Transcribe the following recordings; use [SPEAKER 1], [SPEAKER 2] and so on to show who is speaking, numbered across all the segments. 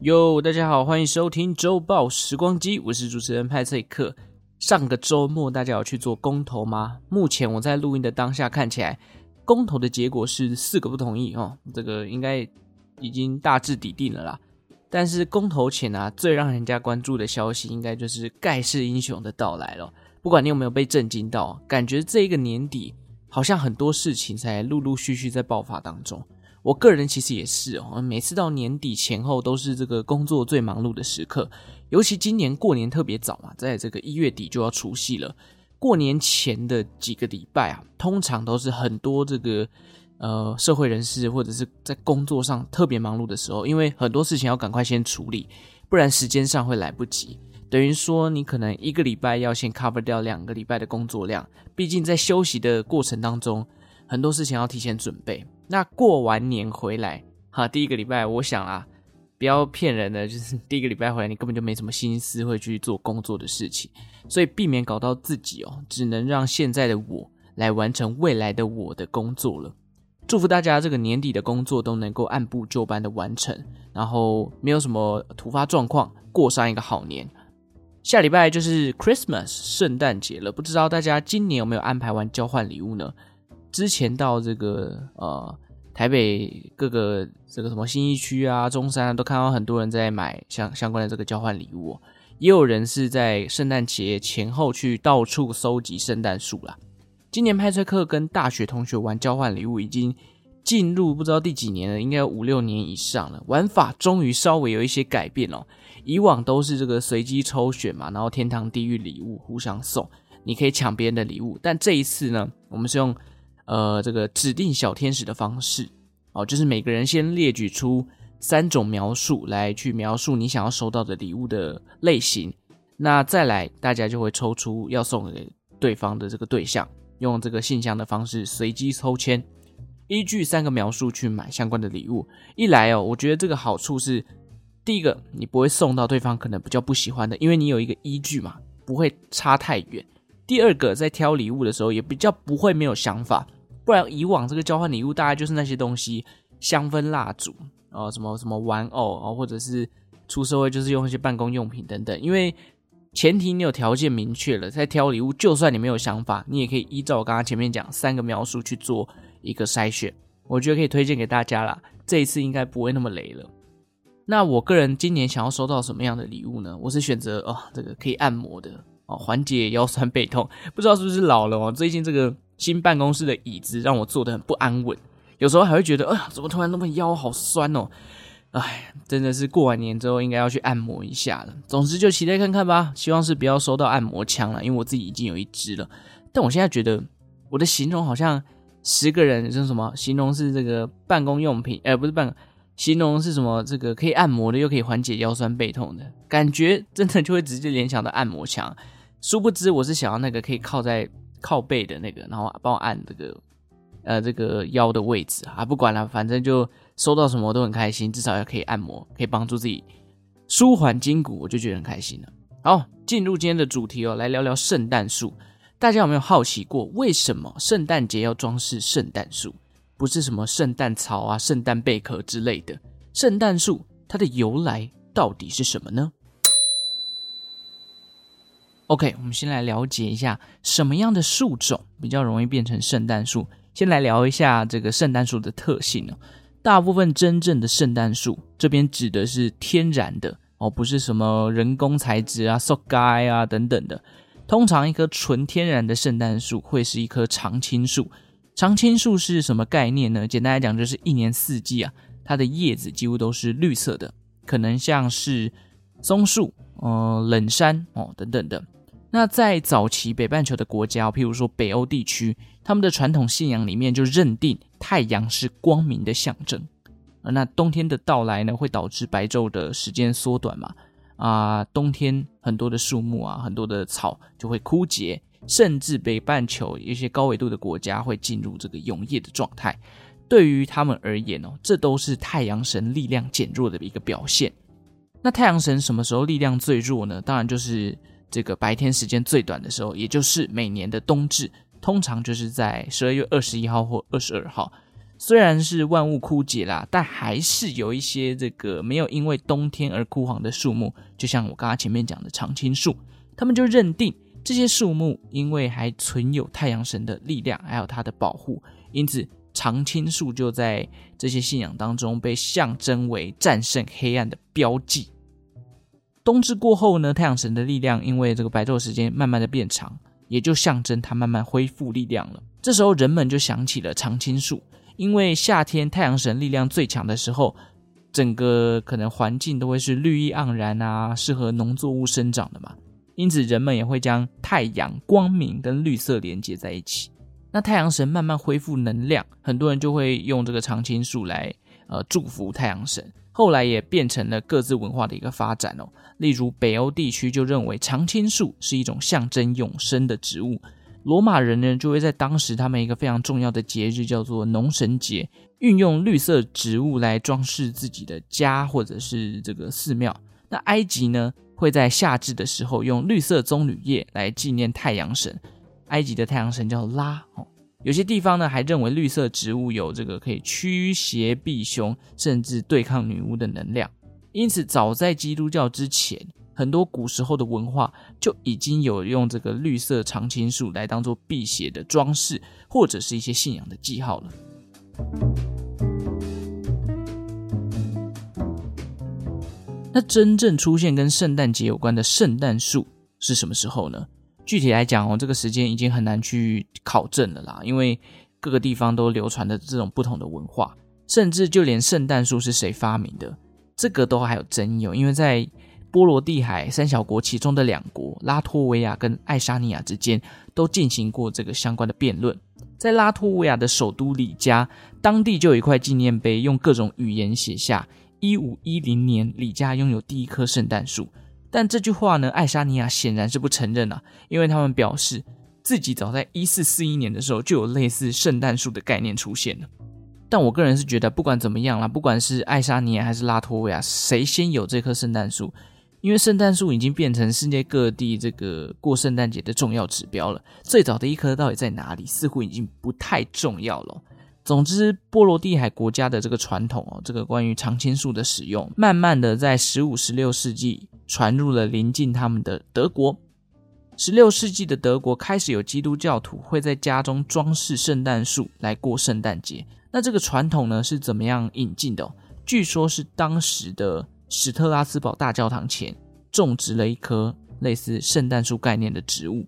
[SPEAKER 1] 哟，大家好，欢迎收听周报时光机，我是主持人派翠克。上个周末大家有去做公投吗？目前我在录音的当下看起来，公投的结果是四个不同意哦，这个应该已经大致底定了啦。但是公投前啊，最让人家关注的消息，应该就是盖世英雄的到来了。不管你有没有被震惊到，感觉这一个年底好像很多事情才陆陆续续在爆发当中。我个人其实也是哦，每次到年底前后都是这个工作最忙碌的时刻，尤其今年过年特别早嘛，在这个一月底就要除夕了。过年前的几个礼拜啊，通常都是很多这个呃社会人士或者是在工作上特别忙碌的时候，因为很多事情要赶快先处理，不然时间上会来不及。等于说你可能一个礼拜要先 cover 掉两个礼拜的工作量，毕竟在休息的过程当中，很多事情要提前准备。那过完年回来，哈，第一个礼拜，我想啊，不要骗人的，就是 第一个礼拜回来，你根本就没什么心思会去做工作的事情，所以避免搞到自己哦，只能让现在的我来完成未来的我的工作了。祝福大家这个年底的工作都能够按部就班的完成，然后没有什么突发状况，过上一个好年。下礼拜就是 Christmas 圣诞节了，不知道大家今年有没有安排完交换礼物呢？之前到这个呃台北各个这个什么新一区啊、中山啊，都看到很多人在买相相关的这个交换礼物哦，也有人是在圣诞节前后去到处搜集圣诞树啦。今年派翠克跟大学同学玩交换礼物，已经进入不知道第几年了，应该有五六年以上了。玩法终于稍微有一些改变哦，以往都是这个随机抽选嘛，然后天堂地狱礼物互相送，你可以抢别人的礼物，但这一次呢，我们是用。呃，这个指定小天使的方式哦，就是每个人先列举出三种描述来去描述你想要收到的礼物的类型，那再来大家就会抽出要送给对方的这个对象，用这个信箱的方式随机抽签，依据三个描述去买相关的礼物。一来哦，我觉得这个好处是，第一个你不会送到对方可能比较不喜欢的，因为你有一个依据嘛，不会差太远。第二个在挑礼物的时候也比较不会没有想法。不然以往这个交换礼物大概就是那些东西，香氛蜡烛啊，什么什么玩偶啊，或者是出社会就是用一些办公用品等等。因为前提你有条件明确了，在挑礼物，就算你没有想法，你也可以依照我刚刚前面讲三个描述去做一个筛选。我觉得可以推荐给大家啦，这一次应该不会那么雷了。那我个人今年想要收到什么样的礼物呢？我是选择哦，这个可以按摩的哦，缓解腰酸背痛。不知道是不是老了哦，最近这个。新办公室的椅子让我坐得很不安稳，有时候还会觉得，哎呀，怎么突然那么腰好酸哦？哎，真的是过完年之后应该要去按摩一下了。总之就期待看看吧，希望是不要收到按摩枪了，因为我自己已经有一支了。但我现在觉得我的形容好像十个人就是什么形容是这个办公用品，哎，不是办公，形容是什么这个可以按摩的又可以缓解腰酸背痛的感觉，真的就会直接联想到按摩枪。殊不知我是想要那个可以靠在。靠背的那个，然后帮我按这个，呃，这个腰的位置啊，不管了，反正就收到什么都很开心，至少也可以按摩，可以帮助自己舒缓筋骨，我就觉得很开心了。好，进入今天的主题哦，来聊聊圣诞树。大家有没有好奇过，为什么圣诞节要装饰圣诞树？不是什么圣诞草啊、圣诞贝壳之类的，圣诞树它的由来到底是什么呢？OK，我们先来了解一下什么样的树种比较容易变成圣诞树。先来聊一下这个圣诞树的特性哦。大部分真正的圣诞树，这边指的是天然的哦，不是什么人工材质啊、塑胶啊等等的。通常一棵纯天然的圣诞树会是一棵常青树。常青树是什么概念呢？简单来讲，就是一年四季啊，它的叶子几乎都是绿色的，可能像是松树、呃冷杉哦等等的。那在早期北半球的国家，譬如说北欧地区，他们的传统信仰里面就认定太阳是光明的象征。那冬天的到来呢，会导致白昼的时间缩短嘛？啊，冬天很多的树木啊，很多的草就会枯竭，甚至北半球一些高纬度的国家会进入这个永夜的状态。对于他们而言哦，这都是太阳神力量减弱的一个表现。那太阳神什么时候力量最弱呢？当然就是。这个白天时间最短的时候，也就是每年的冬至，通常就是在十二月二十一号或二十二号。虽然是万物枯竭啦，但还是有一些这个没有因为冬天而枯黄的树木，就像我刚刚前面讲的常青树，他们就认定这些树木因为还存有太阳神的力量，还有它的保护，因此常青树就在这些信仰当中被象征为战胜黑暗的标记。冬至过后呢，太阳神的力量因为这个白昼时间慢慢的变长，也就象征它慢慢恢复力量了。这时候人们就想起了常青树。因为夏天太阳神力量最强的时候，整个可能环境都会是绿意盎然啊，适合农作物生长的嘛。因此，人们也会将太阳光明跟绿色连接在一起。那太阳神慢慢恢复能量，很多人就会用这个常青树来呃祝福太阳神。后来也变成了各自文化的一个发展哦。例如北欧地区就认为常青树是一种象征永生的植物。罗马人呢，就会在当时他们一个非常重要的节日叫做农神节，运用绿色植物来装饰自己的家或者是这个寺庙。那埃及呢，会在夏至的时候用绿色棕榈叶来纪念太阳神。埃及的太阳神叫拉哦。有些地方呢，还认为绿色植物有这个可以驱邪避凶，甚至对抗女巫的能量。因此，早在基督教之前。很多古时候的文化就已经有用这个绿色常青树来当做辟邪的装饰，或者是一些信仰的记号了。那真正出现跟圣诞节有关的圣诞树是什么时候呢？具体来讲哦，这个时间已经很难去考证了啦，因为各个地方都流传的这种不同的文化，甚至就连圣诞树是谁发明的，这个都还有争议哦，因为在波罗的海三小国其中的两国拉脱维亚跟爱沙尼亚之间都进行过这个相关的辩论。在拉脱维亚的首都里加，当地就有一块纪念碑，用各种语言写下“一五一零年里加拥有第一棵圣诞树”。但这句话呢，爱沙尼亚显然是不承认啊，因为他们表示自己早在一四四一年的时候就有类似圣诞树的概念出现了。但我个人是觉得，不管怎么样啦，不管是爱沙尼亚还是拉脱维亚，谁先有这棵圣诞树？因为圣诞树已经变成世界各地这个过圣诞节的重要指标了，最早的一棵到底在哪里，似乎已经不太重要了。总之，波罗的海国家的这个传统哦，这个关于常青树的使用，慢慢的在十五、十六世纪传入了邻近他们的德国。十六世纪的德国开始有基督教徒会在家中装饰圣诞树来过圣诞节。那这个传统呢，是怎么样引进的哦？据说是当时的。史特拉斯堡大教堂前种植了一棵类似圣诞树概念的植物。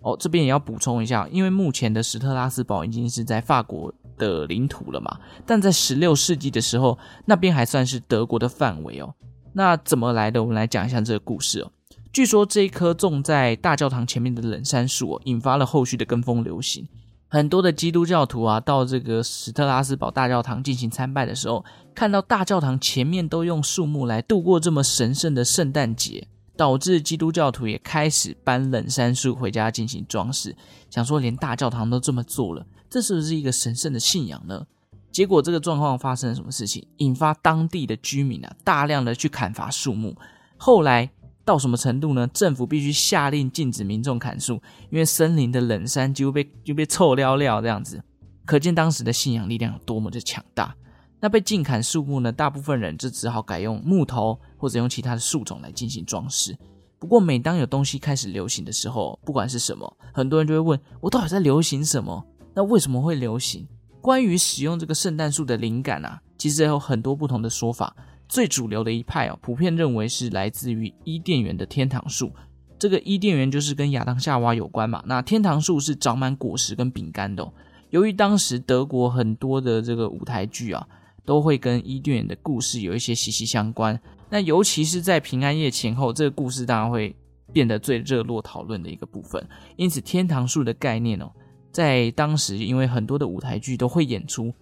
[SPEAKER 1] 哦，这边也要补充一下，因为目前的史特拉斯堡已经是在法国的领土了嘛，但在十六世纪的时候，那边还算是德国的范围哦。那怎么来的？我们来讲一下这个故事哦。据说这一棵种在大教堂前面的冷杉树哦，引发了后续的跟风流行。很多的基督教徒啊，到这个史特拉斯堡大教堂进行参拜的时候，看到大教堂前面都用树木来度过这么神圣的圣诞节，导致基督教徒也开始搬冷杉树回家进行装饰，想说连大教堂都这么做了，这是不是一个神圣的信仰呢？结果这个状况发生了什么事情？引发当地的居民啊，大量的去砍伐树木，后来。到什么程度呢？政府必须下令禁止民众砍树，因为森林的冷杉几乎被就被臭掉掉这样子，可见当时的信仰力量有多么的强大。那被禁砍树木呢？大部分人就只好改用木头或者用其他的树种来进行装饰。不过，每当有东西开始流行的时候，不管是什么，很多人就会问：我到底在流行什么？那为什么会流行？关于使用这个圣诞树的灵感啊，其实有很多不同的说法。最主流的一派哦，普遍认为是来自于伊甸园的天堂树。这个伊甸园就是跟亚当夏娃有关嘛。那天堂树是长满果实跟饼干的。由于当时德国很多的这个舞台剧啊，都会跟伊甸园的故事有一些息息相关。那尤其是在平安夜前后，这个故事当然会变得最热络讨论的一个部分。因此，天堂树的概念哦，在当时因为很多的舞台剧都会演出，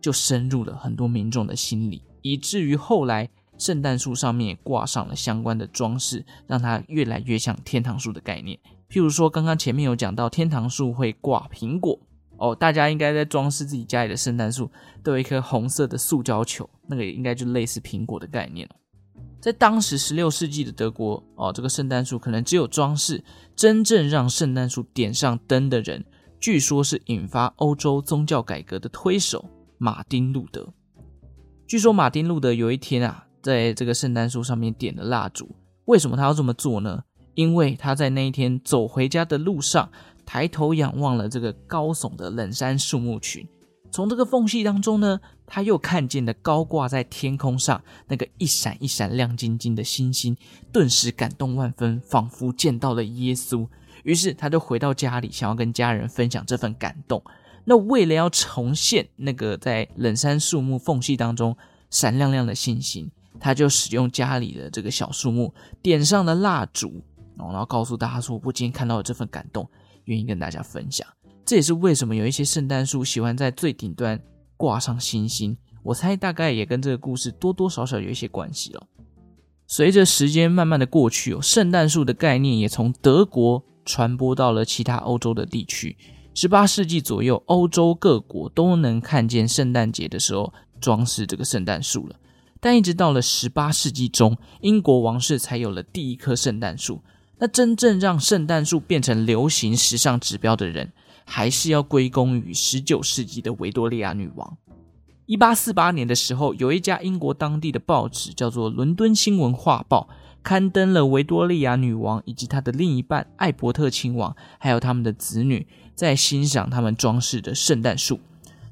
[SPEAKER 1] 就深入了很多民众的心里。以至于后来，圣诞树上面挂上了相关的装饰，让它越来越像天堂树的概念。譬如说，刚刚前面有讲到，天堂树会挂苹果哦，大家应该在装饰自己家里的圣诞树，都有一颗红色的塑胶球，那个应该就类似苹果的概念。在当时十六世纪的德国哦，这个圣诞树可能只有装饰，真正让圣诞树点上灯的人，据说是引发欧洲宗教改革的推手马丁路德。据说马丁路德有一天啊，在这个圣诞树上面点了蜡烛。为什么他要这么做呢？因为他在那一天走回家的路上，抬头仰望了这个高耸的冷杉树木群。从这个缝隙当中呢，他又看见了高挂在天空上那个一闪一闪亮晶晶的星星，顿时感动万分，仿佛见到了耶稣。于是他就回到家里，想要跟家人分享这份感动。那为了要重现那个在冷杉树木缝隙当中闪亮亮的星星，他就使用家里的这个小树木点上了蜡烛，然后告诉大家说：“我今天看到了这份感动，愿意跟大家分享。”这也是为什么有一些圣诞树喜欢在最顶端挂上星星。我猜大概也跟这个故事多多少少有一些关系了。随着时间慢慢的过去哦，圣诞树的概念也从德国传播到了其他欧洲的地区。十八世纪左右，欧洲各国都能看见圣诞节的时候装饰这个圣诞树了。但一直到了十八世纪中，英国王室才有了第一棵圣诞树。那真正让圣诞树变成流行时尚指标的人，还是要归功于十九世纪的维多利亚女王。一八四八年的时候，有一家英国当地的报纸叫做《伦敦新闻画报》。刊登了维多利亚女王以及她的另一半艾伯特亲王，还有他们的子女在欣赏他们装饰的圣诞树。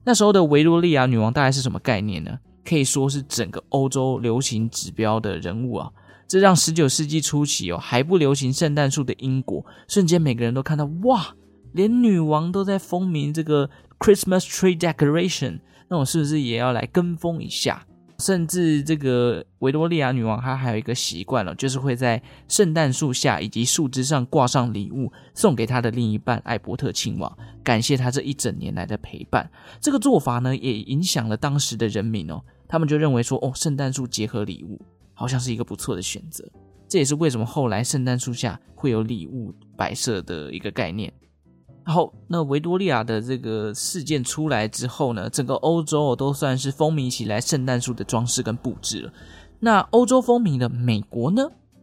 [SPEAKER 1] 那时候的维多利亚女王大概是什么概念呢？可以说是整个欧洲流行指标的人物啊！这让十九世纪初期哦还不流行圣诞树的英国，瞬间每个人都看到哇，连女王都在风靡这个 Christmas tree decoration，那我是不是也要来跟风一下？甚至这个维多利亚女王，她还有一个习惯了，就是会在圣诞树下以及树枝上挂上礼物，送给她的另一半艾伯特亲王，感谢他这一整年来的陪伴。这个做法呢，也影响了当时的人民哦，他们就认为说，哦，圣诞树结合礼物，好像是一个不错的选择。这也是为什么后来圣诞树下会有礼物摆设的一个概念。然后，那维多利亚的这个事件出来之后呢，整个欧洲都算是风靡起来圣诞树的装饰跟布置了。那欧洲风靡的美国呢？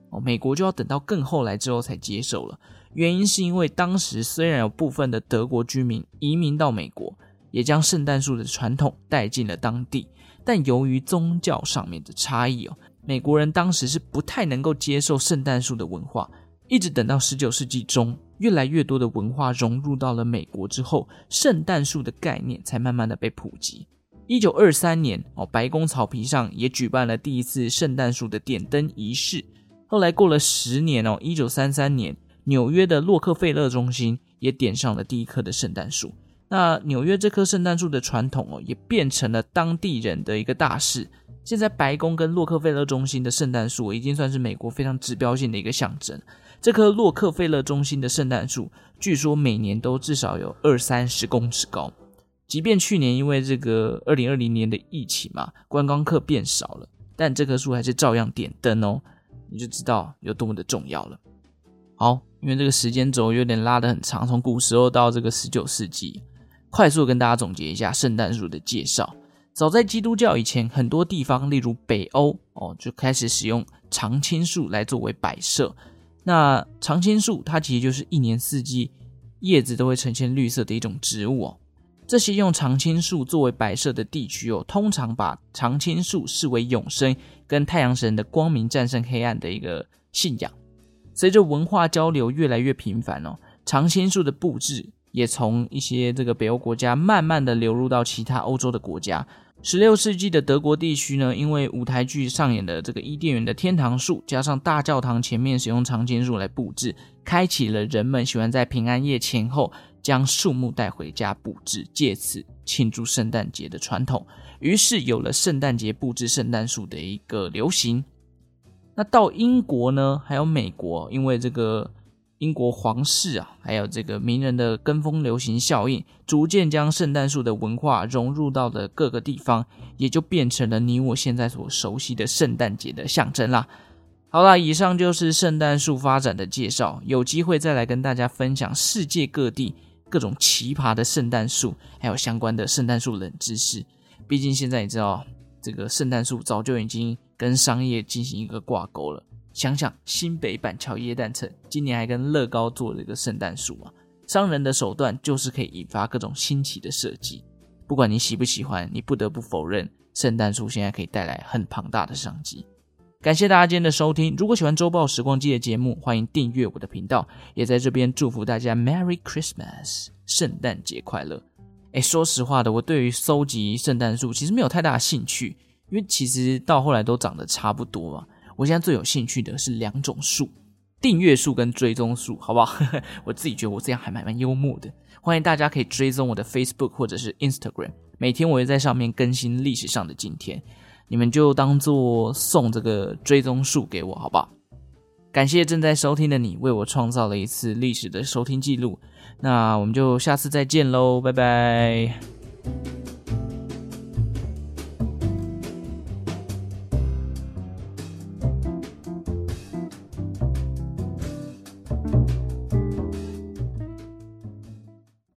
[SPEAKER 1] 哦，美国就要等到更后来之后才接受了。原因是因为当时虽然有部分的德国居民移民到美国，也将圣诞树的传统带进了当地，但由于宗教上面的差异哦，美国人当时是不太能够接受圣诞树的文化。一直等到十九世纪中，越来越多的文化融入到了美国之后，圣诞树的概念才慢慢的被普及。一九二三年，哦，白宫草皮上也举办了第一次圣诞树的点灯仪式。后来过了十年哦，一九三三年，纽约的洛克菲勒中心也点上了第一棵的圣诞树。那纽约这棵圣诞树的传统哦，也变成了当地人的一个大事。现在白宫跟洛克菲勒中心的圣诞树已经算是美国非常指标性的一个象征。这棵洛克菲勒中心的圣诞树，据说每年都至少有二三十公尺高。即便去年因为这个二零二零年的疫情嘛，观光客变少了，但这棵树还是照样点灯哦，你就知道有多么的重要了。好，因为这个时间轴有点拉得很长，从古时候到这个十九世纪，快速跟大家总结一下圣诞树的介绍。早在基督教以前，很多地方，例如北欧哦，就开始使用常青树来作为摆设。那常青树它其实就是一年四季叶子都会呈现绿色的一种植物哦。这些用常青树作为摆设的地区哦，通常把常青树视为永生跟太阳神的光明战胜黑暗的一个信仰。随着文化交流越来越频繁哦，常青树的布置也从一些这个北欧国家慢慢的流入到其他欧洲的国家。十六世纪的德国地区呢，因为舞台剧上演的这个伊甸园的天堂树，加上大教堂前面使用常青树来布置，开启了人们喜欢在平安夜前后将树木带回家布置，借此庆祝圣诞节的传统。于是有了圣诞节布置圣诞树的一个流行。那到英国呢，还有美国，因为这个。英国皇室啊，还有这个名人的跟风流行效应，逐渐将圣诞树的文化融入到了各个地方，也就变成了你我现在所熟悉的圣诞节的象征啦。好啦，以上就是圣诞树发展的介绍，有机会再来跟大家分享世界各地各种奇葩的圣诞树，还有相关的圣诞树冷知识。毕竟现在你知道，这个圣诞树早就已经跟商业进行一个挂钩了。想想新北板桥耶诞城今年还跟乐高做了一个圣诞树啊，商人的手段就是可以引发各种新奇的设计。不管你喜不喜欢，你不得不否认，圣诞树现在可以带来很庞大的商机。感谢大家今天的收听。如果喜欢周报时光机的节目，欢迎订阅我的频道。也在这边祝福大家 Merry Christmas，圣诞节快乐。诶，说实话的，我对于收集圣诞树其实没有太大的兴趣，因为其实到后来都长得差不多嘛。我现在最有兴趣的是两种树：订阅树跟追踪树，好不好？我自己觉得我这样还蛮蛮幽默的。欢迎大家可以追踪我的 Facebook 或者是 Instagram，每天我会在上面更新历史上的今天，你们就当做送这个追踪数给我，好不好？感谢正在收听的你，为我创造了一次历史的收听记录。那我们就下次再见喽，拜拜。